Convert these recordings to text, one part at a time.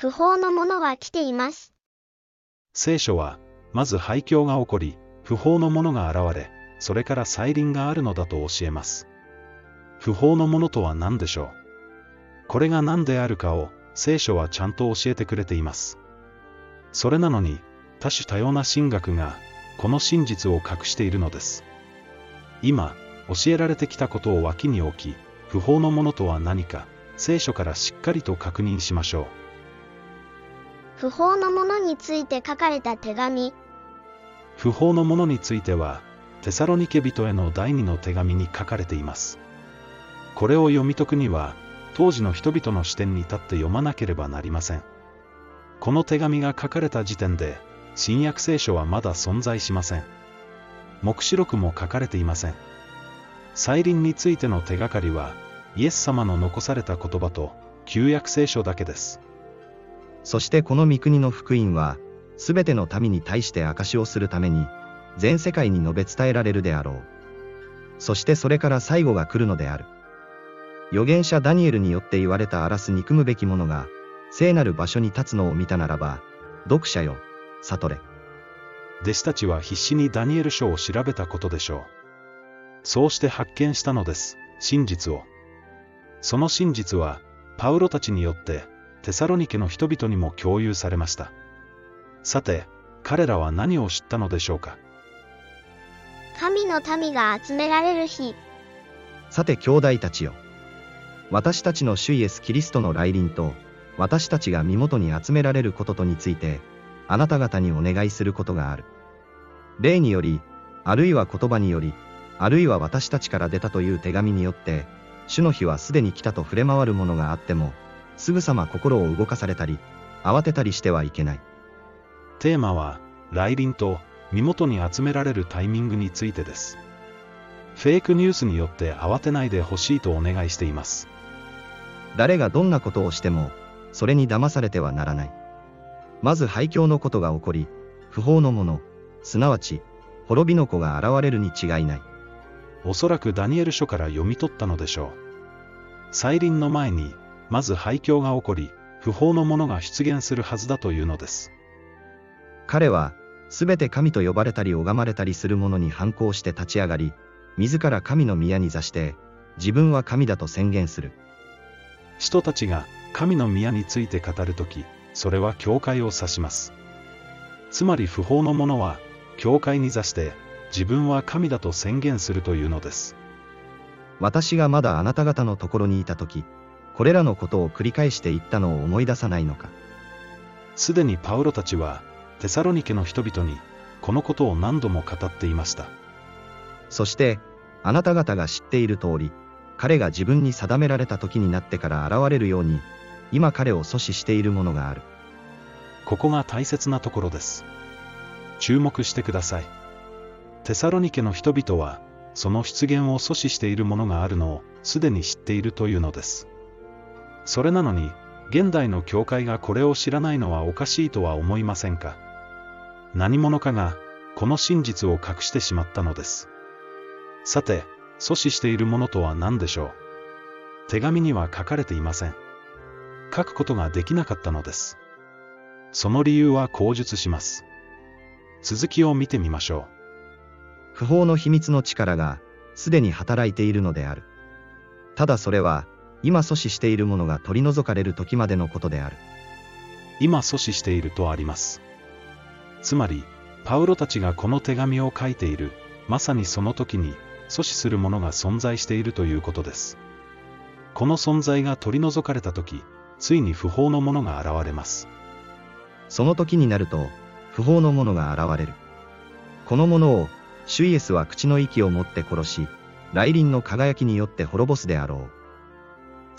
不法のものが来ています。聖書は、まず廃墟が起こり、不法のものが現れ、それから再臨があるのだと教えます。不法のものとは何でしょう？これが何であるかを、聖書はちゃんと教えてくれています。それなのに、多種多様な神学が、この真実を隠しているのです。今、教えられてきたことを脇に置き、不法のものとは何か、聖書からしっかりと確認しましょう。不法のものについて書かれた手紙。不法のものについては、テサロニケ人への第二の手紙に書かれています。これを読み解くには、当時の人々の視点に立って読まなければなりません。この手紙が書かれた時点で、新約聖書はまだ存在しません。目視録も書かれていません。再臨についての手がかりは、イエス様の残された言葉と、旧約聖書だけです。そしてこの御国の福音は、すべての民に対して証をするために、全世界に述べ伝えられるであろう。そしてそれから最後が来るのである。預言者ダニエルによって言われた荒らす憎むべき者が、聖なる場所に立つのを見たならば、読者よ、悟れ。弟子たちは必死にダニエル書を調べたことでしょう。そうして発見したのです、真実を。その真実は、パウロたちによって、テサロニケの人々にも共有されました。さて、彼らは何を知ったのでしょうか？神の民が集められる日。さて兄弟たちよ。私たちの主イエス・キリストの来臨と、私たちが身元に集められることとについて、あなた方にお願いすることがある。霊により、あるいは言葉により、あるいは私たちから出たという手紙によって、主の日はすでに来たと触れ回るものがあっても、すぐさま心を動かされたり、慌てたりしてはいけない。テーマは、来臨と身元に集められるタイミングについてです。フェイクニュースによって慌てないでほしいとお願いしています。誰がどんなことをしても、それに騙されてはならない。まず廃墟のことが起こり、不法のもの、すなわち、滅びの子が現れるに違いない。おそらくダニエル書から読み取ったのでしょう。再臨の前に、まず廃墟が起こり、不法のものが出現するはずだというのです。彼は、すべて神と呼ばれたり拝まれたりする者に反抗して立ち上がり、自ら神の宮に座して、自分は神だと宣言する。人たちが神の宮について語るとき、それは教会を指します。つまり不法の者は、教会に座して、自分は神だと宣言するというのです。私がまだあなた方のところにいたとき、これらのことを繰り返して言ったのを思い出さないのか。すでにパウロたちは、テサロニケの人々に、このことを何度も語っていました。そして、あなた方が知っている通り、彼が自分に定められた時になってから現れるように、今彼を阻止しているものがある。ここが大切なところです。注目してください。テサロニケの人々は、その出現を阻止しているものがあるのを、すでに知っているというのです。それなのに、現代の教会がこれを知らないのはおかしいとは思いませんか？何者かが、この真実を隠してしまったのです。さて、阻止しているものとは何でしょう？手紙には書かれていません。書くことができなかったのです。その理由は口述します。続きを見てみましょう不法の秘密の力が、すでに働いているのである。ただそれは、今阻止しているものが取り除かれる時までのことである。う。今阻止しているとあります。つまり、パウロたちがこの手紙を書いている、まさにその時に、阻止するものが存在しているということです。この存在が取り除かれた時、ついに不法のものが現れます。その時になると、不法の者が現れる。この者を、主イエスは口の息を持って殺し、来臨の輝きによって滅ぼすであろう。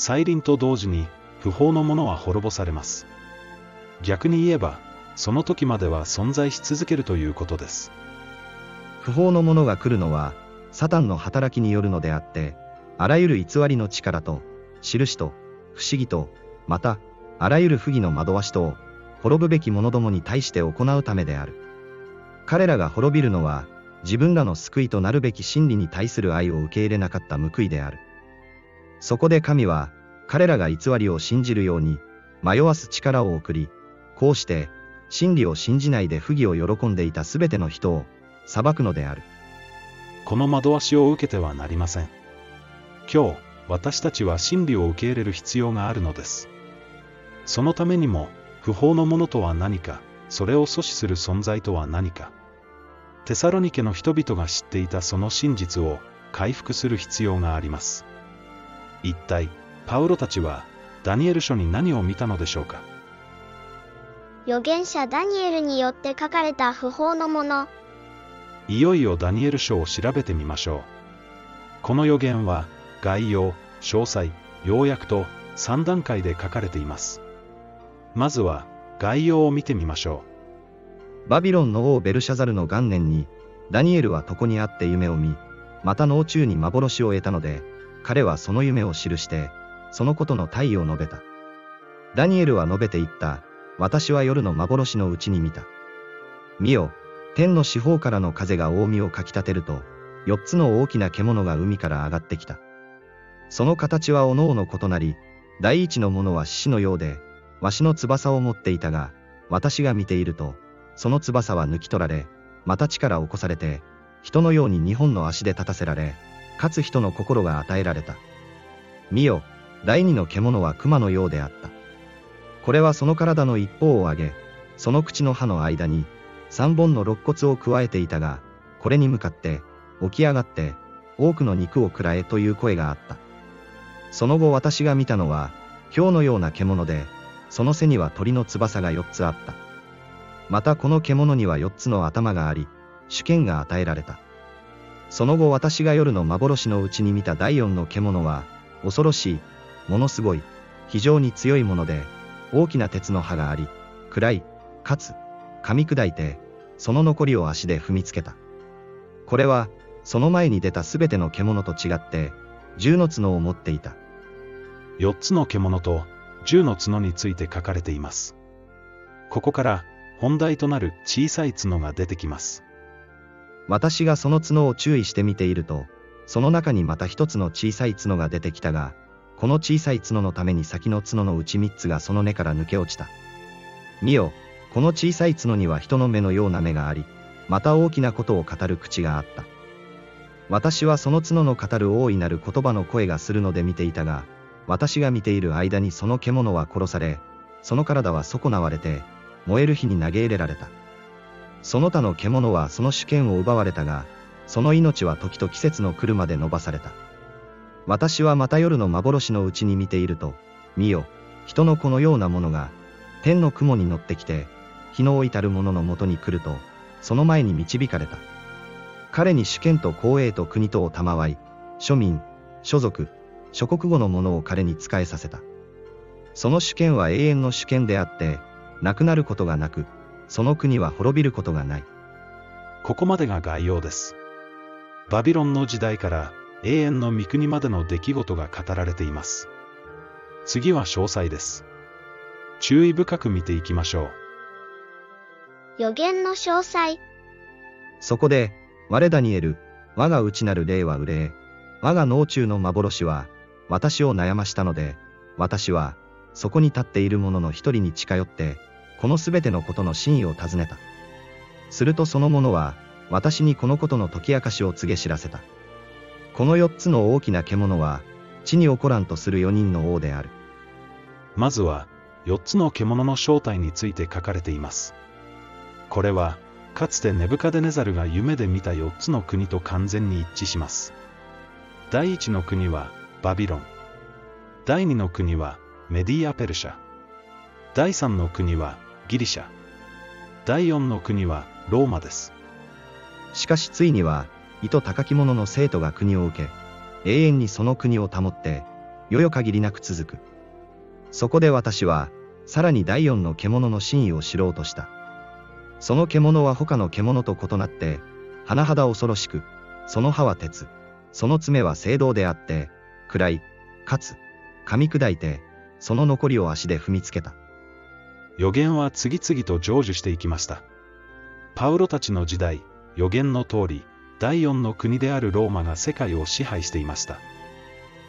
再臨と同時に、不法のものは滅ぼされます。逆に言えば、その時までは存在し続けるということです。不法の者が来るのは、サタンの働きによるのであって、あらゆる偽りの力と、印と、不思議と、また、あらゆる不義の惑わしと、滅ぶべき者どもに対して行うためである。彼らが滅びるのは、自分らの救いとなるべき真理に対する愛を受け入れなかった報いである。そこで神は、彼らが偽りを信じるように、迷わす力を送り、こうして、真理を信じないで不義を喜んでいたすべての人を裁くのである。この惑わしを受けてはなりません。今日、私たちは真理を受け入れる必要があるのです。そのためにも、不法のものとは何か、それを阻止する存在とは何か。テサロニケの人々が知っていたその真実を回復する必要があります。一体、パウロたちは、ダニエル書に何を見たのでしょうか？預言者ダニエルによって書かれた不法のもの。いよいよダニエル書を調べてみましょう。この予言は、概要、詳細、要約と3段階で書かれています。まずは、概要を見てみましょう。バビロンの王ベルシャザルの元年に、ダニエルは床にあって夢を見、また脳中に幻を得たので、彼はその夢を記して、そのことの大意を述べた。ダニエルは述べて言った、私は夜の幻のうちに見た。見よ、天の四方からの風が近江をかき立てると、四つの大きな獣が海から上がってきた。その形はおのおの異なり、第一のものは獅子のようで、わしの翼を持っていたが、私が見ていると、その翼は抜き取られ、また力を起こされて、人のように二本の足で立たせられ、かつ人の心が与えられた。見よ、第二の獣は熊のようであった。これはその体の一方を上げ、その口の歯の間に、三本の肋骨を加えていたが、これに向かって、起き上がって、多くの肉を食らえという声があった。その後私が見たのは、豹のような獣で、その背には鳥の翼が四つあった。またこの獣には四つの頭があり、主権が与えられた。その後私が夜の幻のうちに見た第四の獣は、恐ろしい、ものすごい、非常に強いもので、大きな鉄の刃があり、暗い、かつ、噛み砕いて、その残りを足で踏みつけた。これは、その前に出たすべての獣と違って、十の角を持っていた。四つの獣と十の角について書かれています。ここから、本題となる小さい角が出てきます。私がその角を注意して見ていると、その中にまた一つの小さい角が出てきたが、この小さい角のために先の角のうち三つがその根から抜け落ちた。見よ、この小さい角には人の目のような目があり、また大きなことを語る口があった。私はその角の語る大いなる言葉の声がするので見ていたが、私が見ている間にその獣は殺され、その体は損なわれて、燃える火に投げ入れられた。その他の獣はその主権を奪われたが、その命は時と季節の来るまで伸ばされた。私はまた夜の幻のうちに見ていると、見よ、人の子のようなものが、天の雲に乗ってきて、日の至る者のもとに来ると、その前に導かれた。彼に主権と公営と国とを賜い、庶民、所属、諸国語のものを彼に仕えさせた。その主権は永遠の主権であって、なくなることがなく、その国は滅びることがない。ここまでが概要です。バビロンの時代から永遠の御国までの出来事が語られています。次は詳細です。注意深く見ていきましょう。予言の詳細。そこで、我ダニエル、我が内なる霊は憂え、我が脳中の幻は、私を悩ましたので、私は、そこに立っている者の一人に近寄って、このすべてのことの真意を尋ねた。するとその者は、私にこのことの解き明かしを告げ知らせた。この四つの大きな獣は、地に起こらんとする四人の王である。まずは、四つの獣の正体について書かれています。これは、かつてネブカデネザルが夢で見た四つの国と完全に一致します。第一の国は、バビロン。第二の国は、メディア・ペルシャ。第三の国は、ギリシャ。第四の国は、ローマです。しかしついには、糸高き者の生徒が国を受け、永遠にその国を保って、よよ限りなく続く。そこで私は、さらに第四の獣の真意を知ろうとした。その獣は他の獣と異なって、甚だ恐ろしく、その歯は鉄、その爪は青銅であって、暗い、かつ、噛み砕いて、その残りを足で踏みつけた。予言は次々と成就していきました。パウロたちの時代、予言の通り、第四の国であるローマが世界を支配していました。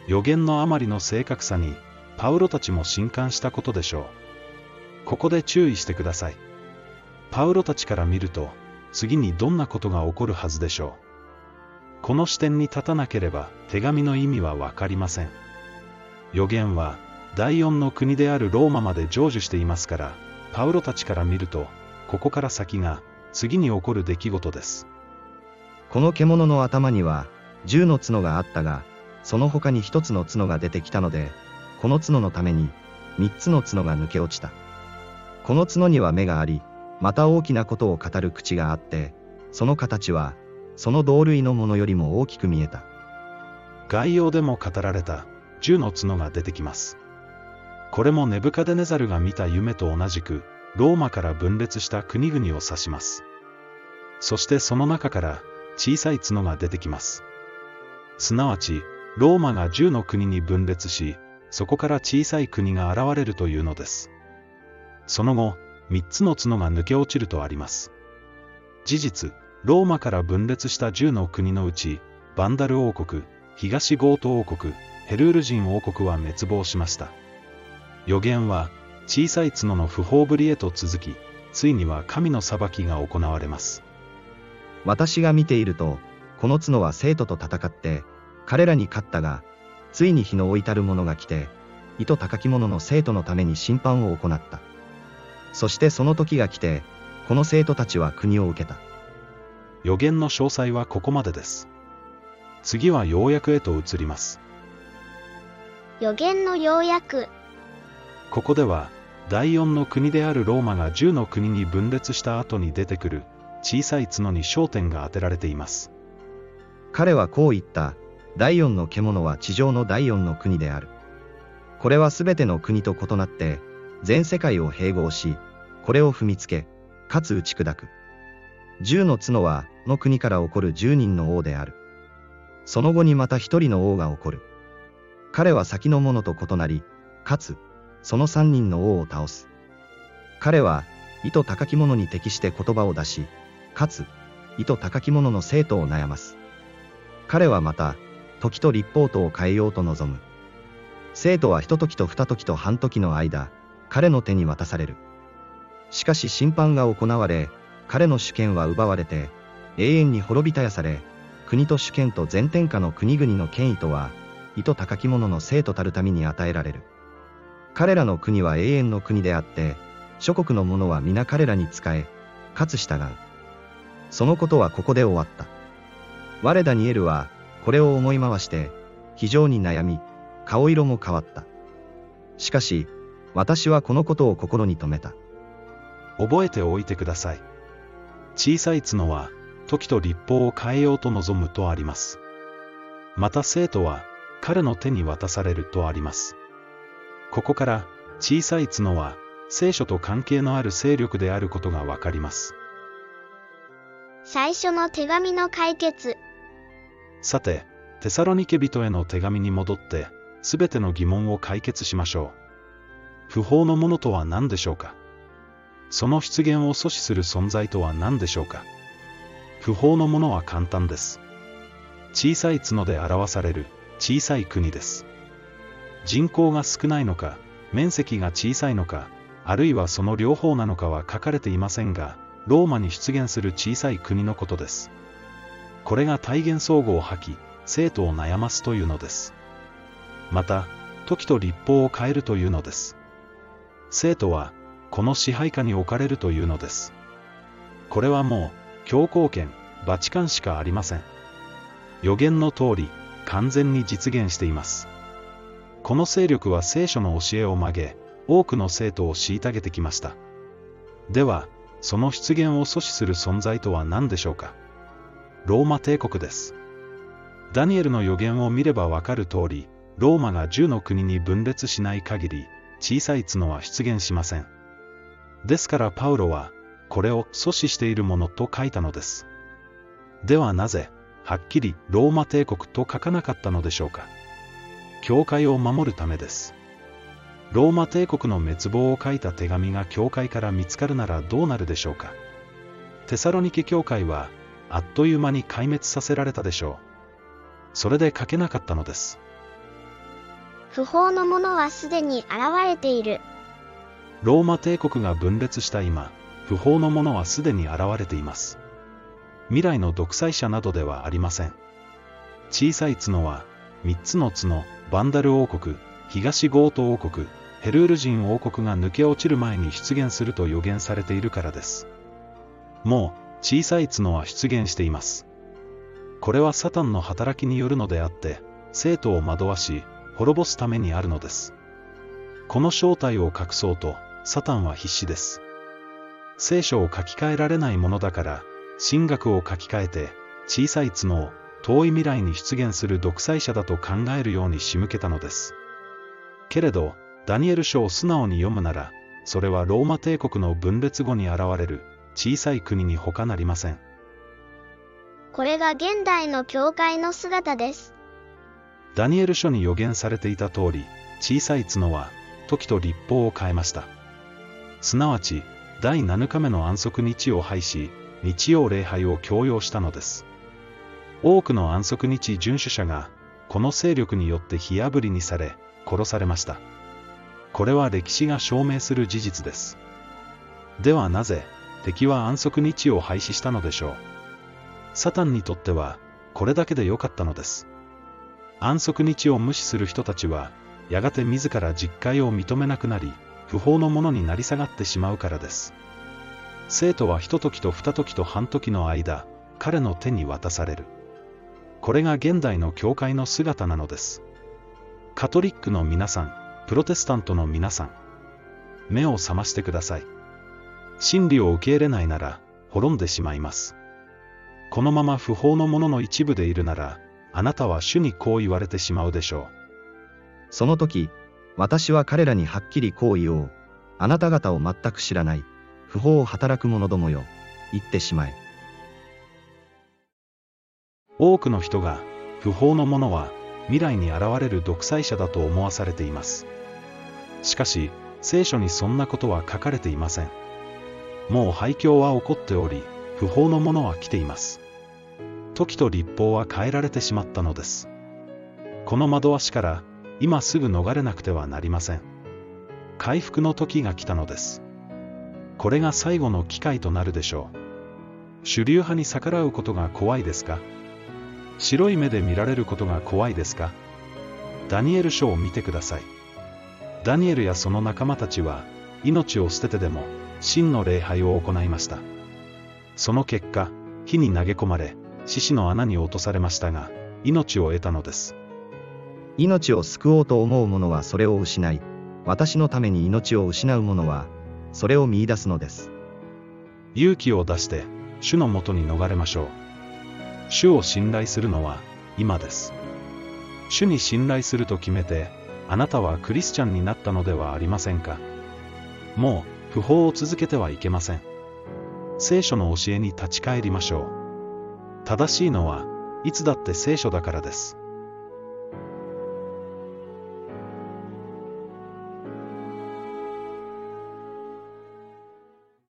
予言のあまりの正確さに、パウロたちも震撼したことでしょう。ここで注意してください。パウロたちから見ると、次にどんなことが起こるはずでしょう。この視点に立たなければ手紙の意味はわかりません。予言は、第四の国であるローマまで成就していますから、パウロたちから見ると、ここから先が、次に起こる出来事です。この獣の頭には、10の角があったが、その他に1つの角が出てきたので、この角のために、3つの角が抜け落ちた。この角には目があり、また大きなことを語る口があって、その形は、その同類のものよりも大きく見えた。概要でも語られた、10の角が出てきます。これもネブカデネザルが見た夢と同じく、ローマから分裂した国々を指します。そしてその中から小さい角が出てきます。すなわち、ローマが10の国に分裂し、そこから小さい国が現れるというのです。その後、3つの角が抜け落ちるとあります。事実、ローマから分裂した10の国のうち、バンダル王国、東ゴート王国、ヘルール人王国は滅亡しました。予言は、小さい角の不法ぶりへと続き、ついには神の裁きが行われます。私が見ていると、この角は生徒と戦って、彼らに勝ったが、ついに日の置いたる者が来て、糸高き者の生徒のために審判を行った。そしてその時が来て、この生徒たちは国を受けた。予言の詳細はここまでです。次は要約へと移ります。予言の要約。ここでは、第四の国であるローマが10の国に分裂した後に出てくる小さい角に焦点が当てられています。彼はこう言った。第四の獣は地上の第四の国である。これはすべての国と異なって、全世界を併合し、これを踏みつけ、かつ打ち砕く。十の角は、の国から起こる十人の王である。その後にまた一人の王が起こる。彼は先の者と異なり、かつ、その三人の王を倒す。彼は、意図高き者に適して言葉を出し、かつ、意図高き者の生徒を悩ます。彼はまた、時と立法とを変えようと望む。生徒は一時と二時と半時の間、彼の手に渡される。しかし審判が行われ、彼の主権は奪われて、永遠に滅びたやされ、国と主権と全天下の国々の権威とは、意図高き者の生徒たるために与えられる。彼らの国は永遠の国であって、諸国の者は皆彼らに仕え、かつ従う。そのことはここで終わった。我ダニエルは、これを思い回して、非常に悩み、顔色も変わった。しかし、私はこのことを心に留めた。覚えておいてください。小さい角は、時と立法を変えようと望むとあります。また生徒は、彼の手に渡されるとあります。ここから、小さい角は、聖書と関係のある勢力であることがわかります。最初の手紙の解決。さて、テサロニケ人への手紙に戻って、すべての疑問を解決しましょう。不法のものとは何でしょうか？その出現を阻止する存在とは何でしょうか？不法のものは簡単です。小さい角で表される小さい国です。人口が少ないのか、面積が小さいのか、あるいはその両方なのかは書かれていませんが、ローマに出現する小さい国のことです。これが体現相互を吐き、生徒を悩ますというのです。また、時と立法を変えるというのです。生徒は、この支配下に置かれるというのです。これはもう、教皇権、バチカンしかありません。予言の通り、完全に実現しています。この勢力は聖書の教えを曲げ、多くの生徒を虐げてきました。では、その出現を阻止する存在とは何でしょうか？ローマ帝国です。ダニエルの予言を見ればわかる通り、ローマが10の国に分裂しない限り、小さい角は出現しません。ですからパウロは、これを阻止しているものと書いたのです。ではなぜ、はっきりローマ帝国と書かなかったのでしょうか？教会を守るためです。ローマ帝国の滅亡を書いた手紙が教会から見つかるならどうなるでしょうか。テサロニケ教会は、あっという間に壊滅させられたでしょう。それで書けなかったのです。不法のものはすでに現れている。ローマ帝国が分裂した今、不法のものはすでに現れています。未来の独裁者などではありません。小さい角は、三つの角、バンダル王国、東ゴート王国、ヘルール人王国が抜け落ちる前に出現すると予言されているからです。もう、小さい角は出現しています。これはサタンの働きによるのであって、生徒を惑わし、滅ぼすためにあるのです。この正体を隠そうと、サタンは必死です。聖書を書き換えられないものだから、神学を書き換えて、小さい角を遠い未来に出現する独裁者だと考えるように仕向けたのです。けれど、ダニエル書を素直に読むなら、それはローマ帝国の分裂後に現れる小さい国に他なりません。これが現代の教会の姿です。ダニエル書に予言されていた通り、小さい角は、時と立法を変えました。すなわち、第7日目の安息日を廃し、日曜礼拝を強要したのです。多くの安息日遵守者が、この勢力によって火あぶりにされ、殺されました。これは歴史が証明する事実です。ではなぜ、敵は安息日を廃止したのでしょう。サタンにとっては、これだけで良かったのです。安息日を無視する人たちは、やがて自ら実戒を認めなくなり、不法のものになり下がってしまうからです。生徒は一時と二時と半時の間、彼の手に渡される。これが現代の教会の姿なのです。カトリックの皆さん、プロテスタントの皆さん、目を覚ましてください。真理を受け入れないなら、滅んでしまいます。このまま不法のものの一部でいるなら、あなたは主にこう言われてしまうでしょうその時、私は彼らにはっきりこう言おう。あなた方を全く知らない。不法を働く者どもよ。言ってしまえ。多くの人が、不法のものは、未来に現れる独裁者だと思わされています。しかし、聖書にそんなことは書かれていません。もう廃墟は起こっており、不法のものは来ています。時と立法は変えられてしまったのです。この惑わしから、今すぐ逃れなくてはなりません。回復の時が来たのです。これが最後の機会となるでしょう。主流派に逆らうことが怖いですか？白い目で見られることが怖いですか？ダニエル書を見てください。ダニエルやその仲間たちは、命を捨ててでも、真の礼拝を行いました。その結果、火に投げ込まれ、獅子の穴に落とされましたが、命を得たのです。命を救おうと思う者はそれを失い、私のために命を失う者は、それを見出すのです。勇気を出して、主のもとに逃れましょう。主を信頼するのは、今です。主に信頼すると決めて、あなたはクリスチャンになったのではありませんか。もう、不法を続けてはいけません。聖書の教えに立ち返りましょう。正しいのは、いつだって聖書だからです。